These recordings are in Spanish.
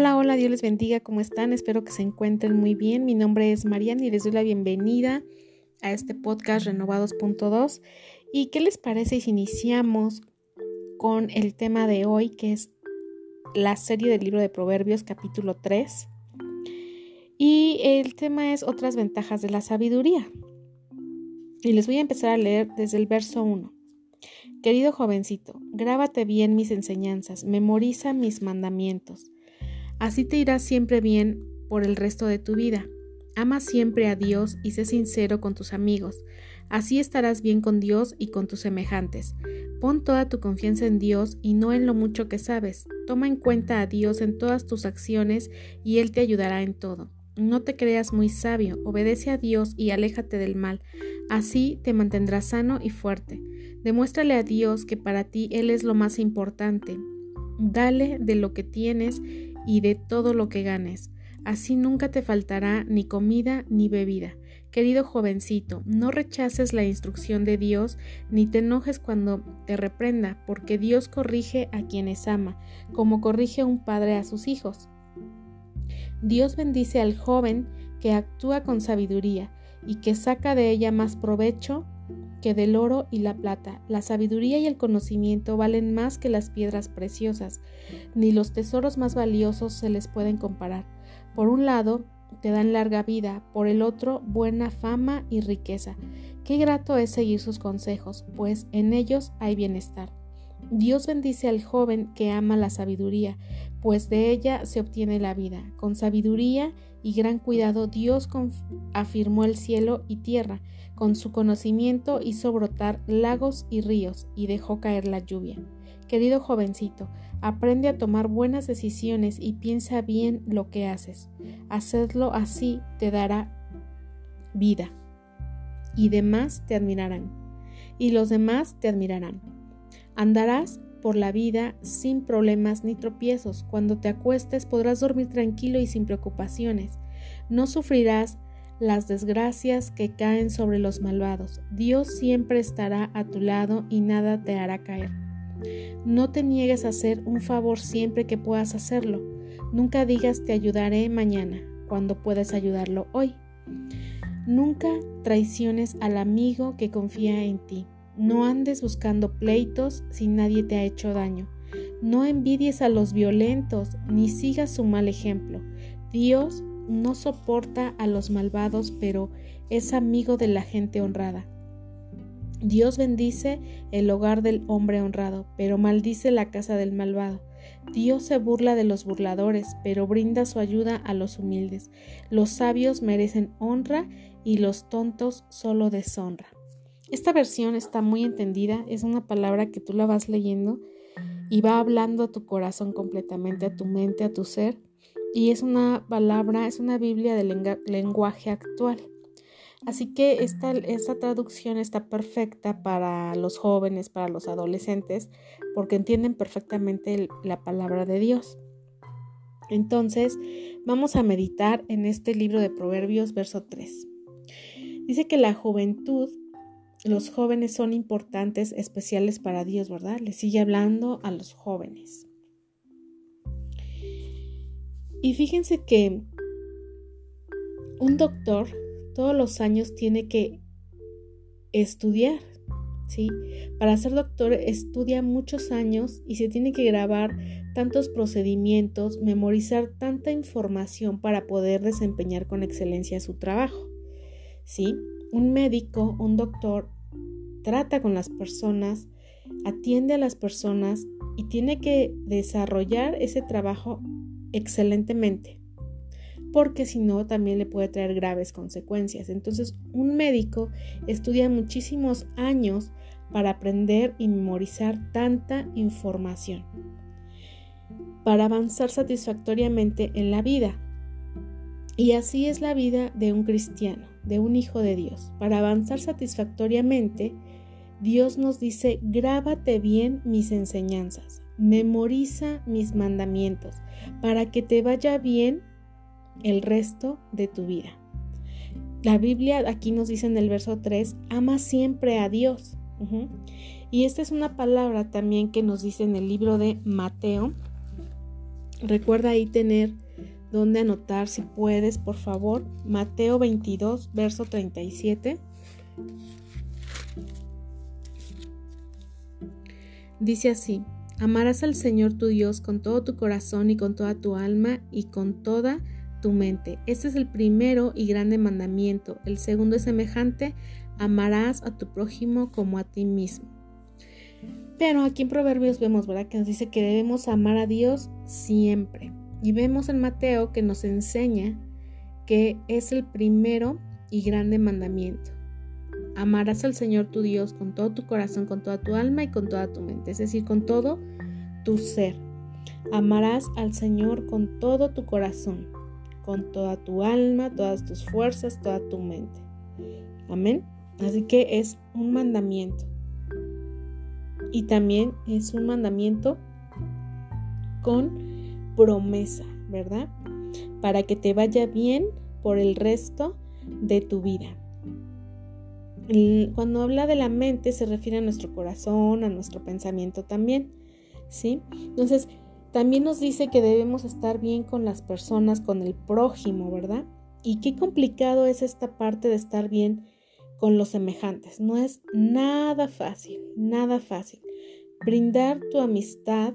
Hola, hola, Dios les bendiga, ¿cómo están? Espero que se encuentren muy bien. Mi nombre es Mariana y les doy la bienvenida a este podcast Renovados.2. ¿Y qué les parece si iniciamos con el tema de hoy, que es la serie del libro de Proverbios, capítulo 3? Y el tema es otras ventajas de la sabiduría. Y les voy a empezar a leer desde el verso 1. Querido jovencito, grábate bien mis enseñanzas, memoriza mis mandamientos. Así te irá siempre bien por el resto de tu vida. Ama siempre a Dios y sé sincero con tus amigos. Así estarás bien con Dios y con tus semejantes. Pon toda tu confianza en Dios y no en lo mucho que sabes. Toma en cuenta a Dios en todas tus acciones y Él te ayudará en todo. No te creas muy sabio, obedece a Dios y aléjate del mal. Así te mantendrás sano y fuerte. Demuéstrale a Dios que para ti Él es lo más importante. Dale de lo que tienes y de todo lo que ganes. Así nunca te faltará ni comida ni bebida. Querido jovencito, no rechaces la instrucción de Dios ni te enojes cuando te reprenda, porque Dios corrige a quienes ama, como corrige un padre a sus hijos. Dios bendice al joven que actúa con sabiduría y que saca de ella más provecho que del oro y la plata. La sabiduría y el conocimiento valen más que las piedras preciosas, ni los tesoros más valiosos se les pueden comparar. Por un lado, te dan larga vida, por el otro, buena fama y riqueza. Qué grato es seguir sus consejos, pues en ellos hay bienestar. Dios bendice al joven que ama la sabiduría, pues de ella se obtiene la vida. Con sabiduría y gran cuidado Dios afirmó el cielo y tierra, con su conocimiento hizo brotar lagos y ríos y dejó caer la lluvia. Querido jovencito, aprende a tomar buenas decisiones y piensa bien lo que haces. Hacedlo así te dará vida. Y demás te admirarán. Y los demás te admirarán. Andarás por la vida sin problemas ni tropiezos. Cuando te acuestes podrás dormir tranquilo y sin preocupaciones. No sufrirás las desgracias que caen sobre los malvados. Dios siempre estará a tu lado y nada te hará caer. No te niegues a hacer un favor siempre que puedas hacerlo. Nunca digas te ayudaré mañana cuando puedes ayudarlo hoy. Nunca traiciones al amigo que confía en ti. No andes buscando pleitos si nadie te ha hecho daño. No envidies a los violentos ni sigas su mal ejemplo. Dios no soporta a los malvados, pero es amigo de la gente honrada. Dios bendice el hogar del hombre honrado, pero maldice la casa del malvado. Dios se burla de los burladores, pero brinda su ayuda a los humildes. Los sabios merecen honra y los tontos solo deshonra. Esta versión está muy entendida, es una palabra que tú la vas leyendo y va hablando a tu corazón completamente, a tu mente, a tu ser y es una palabra, es una Biblia de lenguaje actual. Así que esta, esta traducción está perfecta para los jóvenes, para los adolescentes, porque entienden perfectamente la palabra de Dios. Entonces, vamos a meditar en este libro de Proverbios, verso 3. Dice que la juventud, los jóvenes son importantes, especiales para Dios, ¿verdad? Le sigue hablando a los jóvenes. Y fíjense que un doctor todos los años tiene que estudiar, ¿sí? Para ser doctor estudia muchos años y se tiene que grabar tantos procedimientos, memorizar tanta información para poder desempeñar con excelencia su trabajo, ¿sí? Un médico, un doctor, trata con las personas, atiende a las personas y tiene que desarrollar ese trabajo excelentemente, porque si no también le puede traer graves consecuencias. Entonces, un médico estudia muchísimos años para aprender y memorizar tanta información, para avanzar satisfactoriamente en la vida. Y así es la vida de un cristiano, de un hijo de Dios. Para avanzar satisfactoriamente, Dios nos dice, grábate bien mis enseñanzas, memoriza mis mandamientos, para que te vaya bien el resto de tu vida. La Biblia aquí nos dice en el verso 3, ama siempre a Dios. Y esta es una palabra también que nos dice en el libro de Mateo, Recuerda ahí tener donde anotar si puedes, por favor. Mateo 22, verso 37. Dice así, amarás al Señor tu Dios con todo tu corazón y con toda tu alma y con toda tu mente. Este es el primero y grande mandamiento. El segundo es semejante, amarás a tu prójimo como a ti mismo. Pero aquí en Proverbios vemos, ¿verdad? Que nos dice que debemos amar a Dios siempre. Y vemos en Mateo que nos enseña que es el primero y grande mandamiento. Amarás al Señor tu Dios con todo tu corazón, con toda tu alma y con toda tu mente, es decir, con todo tu ser. Amarás al Señor con todo tu corazón, con toda tu alma, todas tus fuerzas, toda tu mente. Amén. Así que es un mandamiento. Y también es un mandamiento con promesa, ¿verdad? Para que te vaya bien por el resto de tu vida. Cuando habla de la mente se refiere a nuestro corazón, a nuestro pensamiento también, ¿sí? Entonces, también nos dice que debemos estar bien con las personas, con el prójimo, ¿verdad? Y qué complicado es esta parte de estar bien con los semejantes. No es nada fácil, nada fácil. Brindar tu amistad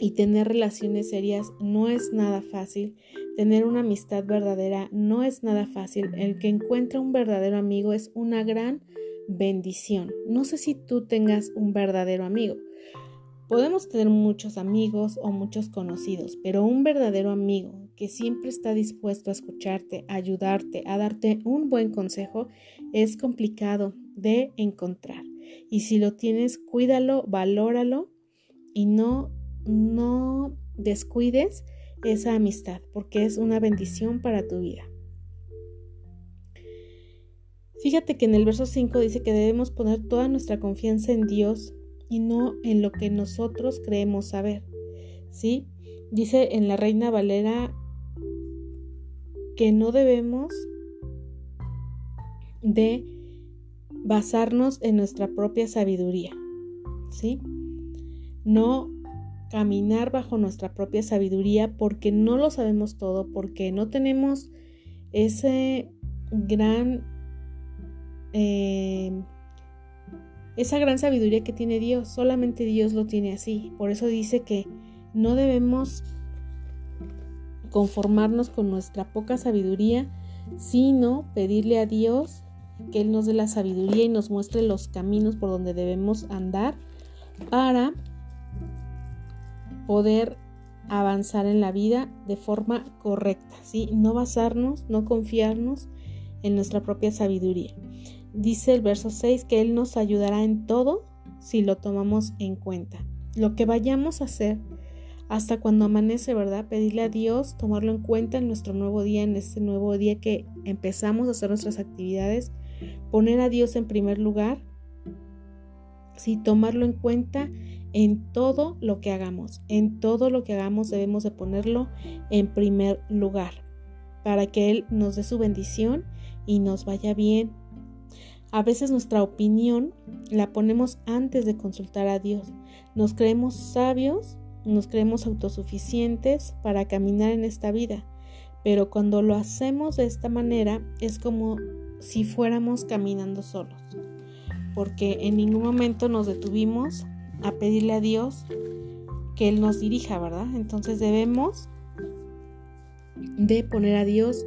y tener relaciones serias no es nada fácil. Tener una amistad verdadera no es nada fácil. El que encuentra un verdadero amigo es una gran bendición. No sé si tú tengas un verdadero amigo. Podemos tener muchos amigos o muchos conocidos, pero un verdadero amigo que siempre está dispuesto a escucharte, a ayudarte, a darte un buen consejo, es complicado de encontrar. Y si lo tienes, cuídalo, valóralo y no no descuides esa amistad porque es una bendición para tu vida. Fíjate que en el verso 5 dice que debemos poner toda nuestra confianza en Dios y no en lo que nosotros creemos saber. ¿Sí? Dice en la Reina Valera que no debemos de basarnos en nuestra propia sabiduría. ¿Sí? No caminar bajo nuestra propia sabiduría porque no lo sabemos todo, porque no tenemos ese gran, eh, esa gran sabiduría que tiene Dios. Solamente Dios lo tiene así. Por eso dice que no debemos conformarnos con nuestra poca sabiduría, sino pedirle a Dios que Él nos dé la sabiduría y nos muestre los caminos por donde debemos andar para poder avanzar en la vida de forma correcta, ¿sí? No basarnos, no confiarnos en nuestra propia sabiduría. Dice el verso 6 que Él nos ayudará en todo si lo tomamos en cuenta. Lo que vayamos a hacer hasta cuando amanece, ¿verdad? Pedirle a Dios, tomarlo en cuenta en nuestro nuevo día, en este nuevo día que empezamos a hacer nuestras actividades, poner a Dios en primer lugar, sí, tomarlo en cuenta en todo lo que hagamos. En todo lo que hagamos debemos de ponerlo en primer lugar para que Él nos dé su bendición y nos vaya bien. A veces nuestra opinión la ponemos antes de consultar a Dios. Nos creemos sabios, nos creemos autosuficientes para caminar en esta vida. Pero cuando lo hacemos de esta manera es como si fuéramos caminando solos. Porque en ningún momento nos detuvimos a pedirle a Dios que Él nos dirija, ¿verdad? Entonces debemos de poner a Dios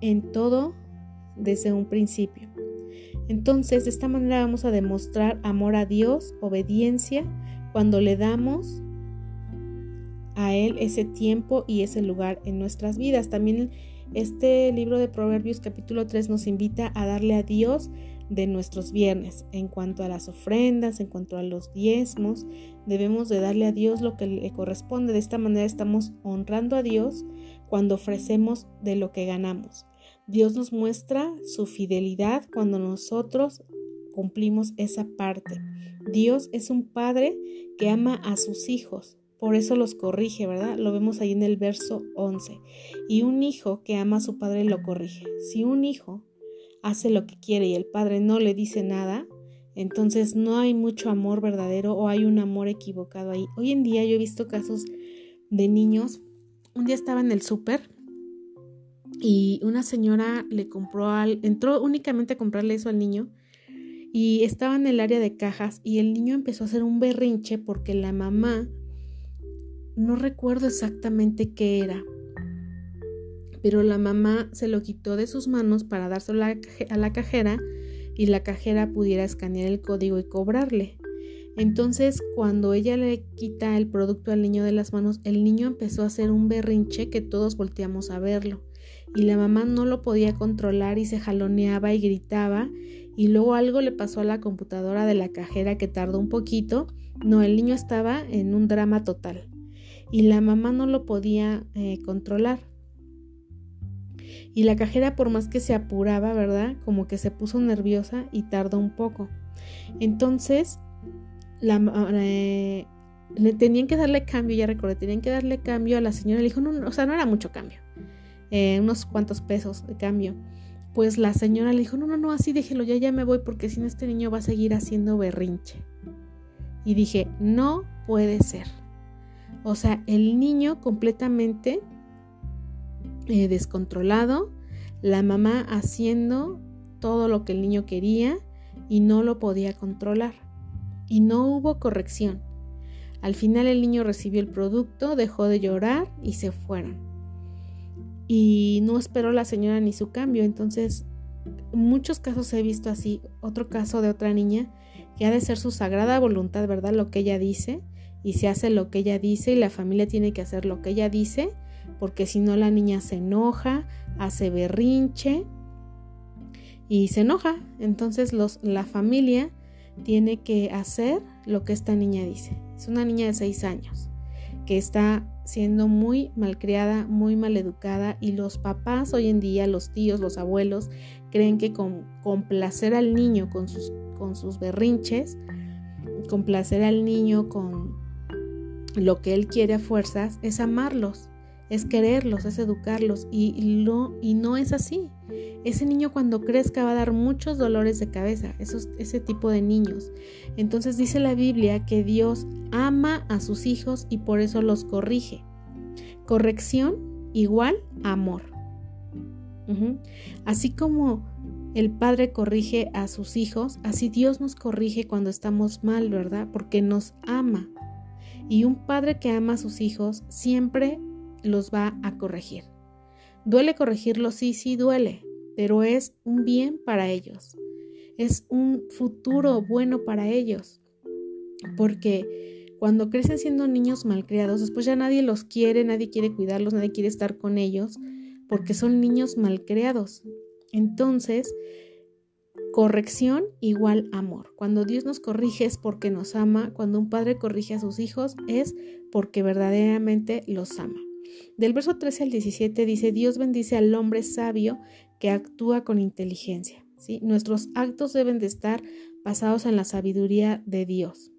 en todo desde un principio. Entonces, de esta manera vamos a demostrar amor a Dios, obediencia, cuando le damos a Él ese tiempo y ese lugar en nuestras vidas. También este libro de Proverbios capítulo 3 nos invita a darle a Dios de nuestros viernes. En cuanto a las ofrendas, en cuanto a los diezmos, debemos de darle a Dios lo que le corresponde. De esta manera estamos honrando a Dios cuando ofrecemos de lo que ganamos. Dios nos muestra su fidelidad cuando nosotros cumplimos esa parte. Dios es un padre que ama a sus hijos. Por eso los corrige, ¿verdad? Lo vemos ahí en el verso 11. Y un hijo que ama a su padre lo corrige. Si un hijo hace lo que quiere y el padre no le dice nada, entonces no hay mucho amor verdadero o hay un amor equivocado ahí. Hoy en día yo he visto casos de niños. Un día estaba en el súper y una señora le compró al, entró únicamente a comprarle eso al niño y estaba en el área de cajas y el niño empezó a hacer un berrinche porque la mamá, no recuerdo exactamente qué era, pero la mamá se lo quitó de sus manos para dárselo a la cajera y la cajera pudiera escanear el código y cobrarle. Entonces, cuando ella le quita el producto al niño de las manos, el niño empezó a hacer un berrinche que todos volteamos a verlo. Y la mamá no lo podía controlar y se jaloneaba y gritaba. Y luego algo le pasó a la computadora de la cajera que tardó un poquito. No, el niño estaba en un drama total. Y la mamá no lo podía eh, controlar. Y la cajera, por más que se apuraba, ¿verdad? Como que se puso nerviosa y tardó un poco. Entonces, la, eh, le tenían que darle cambio, ya recordé, tenían que darle cambio a la señora. Le dijo, no, o sea, no era mucho cambio, eh, unos cuantos pesos de cambio. Pues la señora le dijo, no, no, no, así déjelo, ya, ya me voy porque si no este niño va a seguir haciendo berrinche. Y dije, no puede ser. O sea, el niño completamente eh, descontrolado, la mamá haciendo todo lo que el niño quería y no lo podía controlar. Y no hubo corrección. Al final el niño recibió el producto, dejó de llorar y se fueron. Y no esperó la señora ni su cambio. Entonces, muchos casos he visto así. Otro caso de otra niña que ha de ser su sagrada voluntad, ¿verdad? Lo que ella dice. Y se hace lo que ella dice y la familia tiene que hacer lo que ella dice porque si no la niña se enoja, hace berrinche y se enoja. Entonces los, la familia tiene que hacer lo que esta niña dice. Es una niña de 6 años que está siendo muy malcriada, muy maleducada y los papás hoy en día, los tíos, los abuelos, creen que con complacer al niño con sus, con sus berrinches, complacer al niño con lo que él quiere a fuerzas, es amarlos es quererlos, es educarlos y, lo, y no es así. Ese niño cuando crezca va a dar muchos dolores de cabeza, ese tipo de niños. Entonces dice la Biblia que Dios ama a sus hijos y por eso los corrige. Corrección igual amor. Así como el Padre corrige a sus hijos, así Dios nos corrige cuando estamos mal, ¿verdad? Porque nos ama. Y un padre que ama a sus hijos siempre los va a corregir. ¿Duele corregirlos? Sí, sí duele, pero es un bien para ellos. Es un futuro bueno para ellos. Porque cuando crecen siendo niños malcriados, después ya nadie los quiere, nadie quiere cuidarlos, nadie quiere estar con ellos, porque son niños malcriados. Entonces, corrección igual amor. Cuando Dios nos corrige es porque nos ama, cuando un padre corrige a sus hijos es porque verdaderamente los ama. Del verso 13 al 17 dice, Dios bendice al hombre sabio que actúa con inteligencia. ¿sí? Nuestros actos deben de estar basados en la sabiduría de Dios.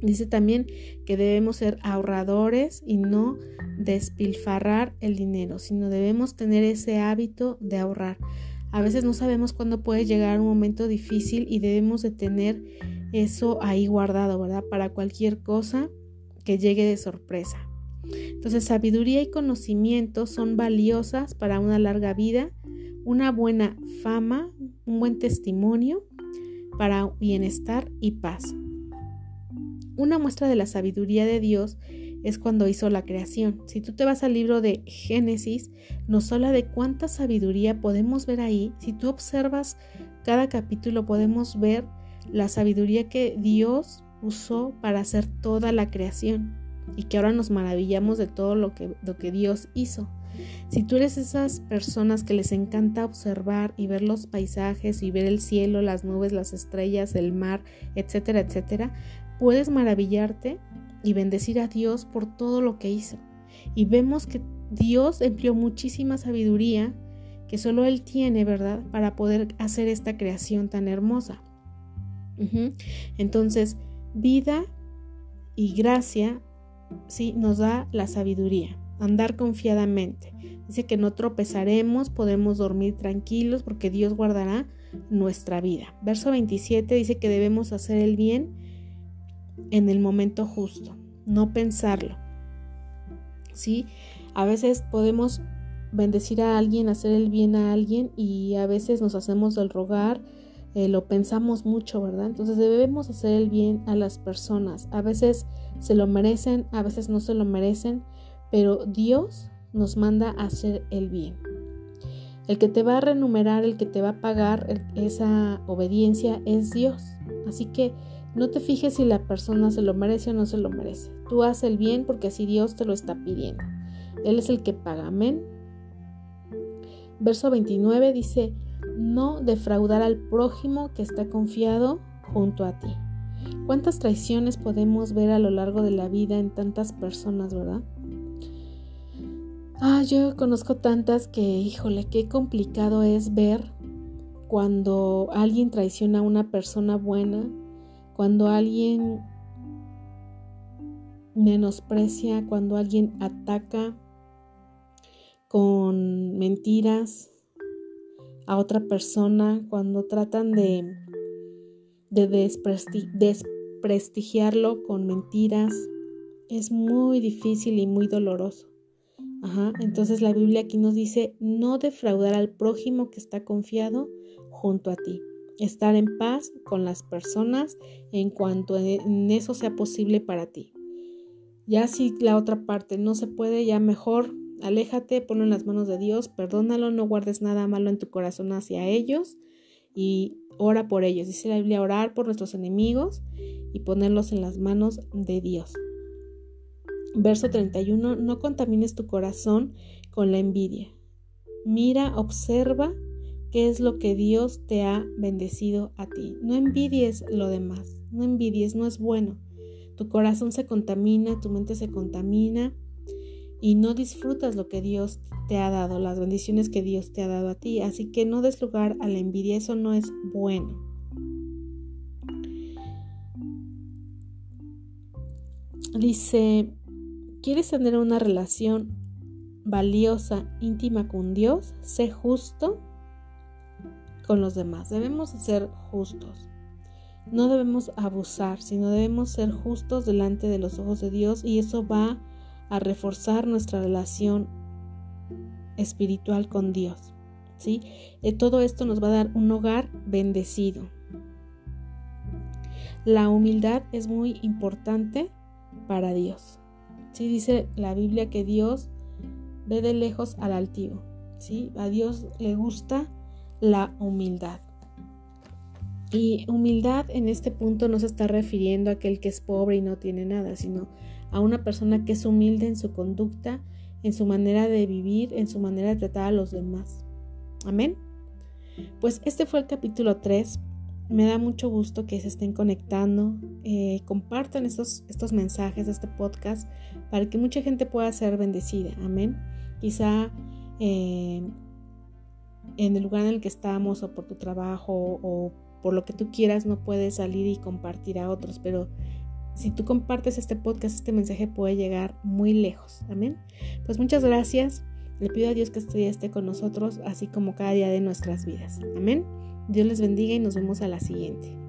Dice también que debemos ser ahorradores y no despilfarrar el dinero, sino debemos tener ese hábito de ahorrar. A veces no sabemos cuándo puede llegar un momento difícil y debemos de tener eso ahí guardado, ¿verdad? Para cualquier cosa que llegue de sorpresa. Entonces, sabiduría y conocimiento son valiosas para una larga vida, una buena fama, un buen testimonio para bienestar y paz. Una muestra de la sabiduría de Dios es cuando hizo la creación. Si tú te vas al libro de Génesis, nos habla de cuánta sabiduría podemos ver ahí. Si tú observas cada capítulo, podemos ver la sabiduría que Dios usó para hacer toda la creación y que ahora nos maravillamos de todo lo que, lo que Dios hizo. Si tú eres esas personas que les encanta observar y ver los paisajes y ver el cielo, las nubes, las estrellas, el mar, etcétera, etcétera, puedes maravillarte y bendecir a Dios por todo lo que hizo. Y vemos que Dios empleó muchísima sabiduría que solo Él tiene, ¿verdad?, para poder hacer esta creación tan hermosa. Entonces, vida y gracia ¿sí? nos da la sabiduría, andar confiadamente. Dice que no tropezaremos, podemos dormir tranquilos porque Dios guardará nuestra vida. Verso 27 dice que debemos hacer el bien en el momento justo, no pensarlo. ¿sí? A veces podemos bendecir a alguien, hacer el bien a alguien y a veces nos hacemos del rogar, eh, lo pensamos mucho, ¿verdad? Entonces debemos hacer el bien a las personas. A veces se lo merecen, a veces no se lo merecen, pero Dios nos manda a hacer el bien. El que te va a renumerar, el que te va a pagar esa obediencia es Dios. Así que no te fijes si la persona se lo merece o no se lo merece. Tú haz el bien porque así Dios te lo está pidiendo. Él es el que paga. Amén. Verso 29 dice, no defraudar al prójimo que está confiado junto a ti. ¿Cuántas traiciones podemos ver a lo largo de la vida en tantas personas, verdad? Ah, yo conozco tantas que, híjole, qué complicado es ver cuando alguien traiciona a una persona buena, cuando alguien menosprecia, cuando alguien ataca con mentiras a otra persona, cuando tratan de, de desprestigiarlo con mentiras, es muy difícil y muy doloroso. Ajá. Entonces la Biblia aquí nos dice no defraudar al prójimo que está confiado junto a ti. Estar en paz con las personas en cuanto en eso sea posible para ti. Ya si la otra parte no se puede, ya mejor aléjate, ponlo en las manos de Dios, perdónalo, no guardes nada malo en tu corazón hacia ellos y ora por ellos. Dice la Biblia orar por nuestros enemigos y ponerlos en las manos de Dios. Verso 31, no contamines tu corazón con la envidia. Mira, observa qué es lo que Dios te ha bendecido a ti. No envidies lo demás, no envidies, no es bueno. Tu corazón se contamina, tu mente se contamina y no disfrutas lo que Dios te ha dado, las bendiciones que Dios te ha dado a ti. Así que no des lugar a la envidia, eso no es bueno. Dice, ¿Quieres tener una relación valiosa, íntima con Dios? Sé justo con los demás. Debemos ser justos. No debemos abusar, sino debemos ser justos delante de los ojos de Dios y eso va a reforzar nuestra relación espiritual con Dios. ¿sí? Eh, todo esto nos va a dar un hogar bendecido. La humildad es muy importante para Dios. ¿sí? Dice la Biblia que Dios ve de lejos al altivo. ¿sí? A Dios le gusta la humildad. Y humildad en este punto no se está refiriendo a aquel que es pobre y no tiene nada, sino a una persona que es humilde en su conducta, en su manera de vivir, en su manera de tratar a los demás. Amén. Pues este fue el capítulo 3 me da mucho gusto que se estén conectando, eh, compartan estos, estos mensajes este podcast para que mucha gente pueda ser bendecida. Amén. Quizá eh, en el lugar en el que estamos o por tu trabajo o por lo que tú quieras no puedes salir y compartir a otros, pero si tú compartes este podcast, este mensaje puede llegar muy lejos. Amén. Pues muchas gracias. Le pido a Dios que este día esté con nosotros, así como cada día de nuestras vidas. Amén. Dios les bendiga y nos vemos a la siguiente.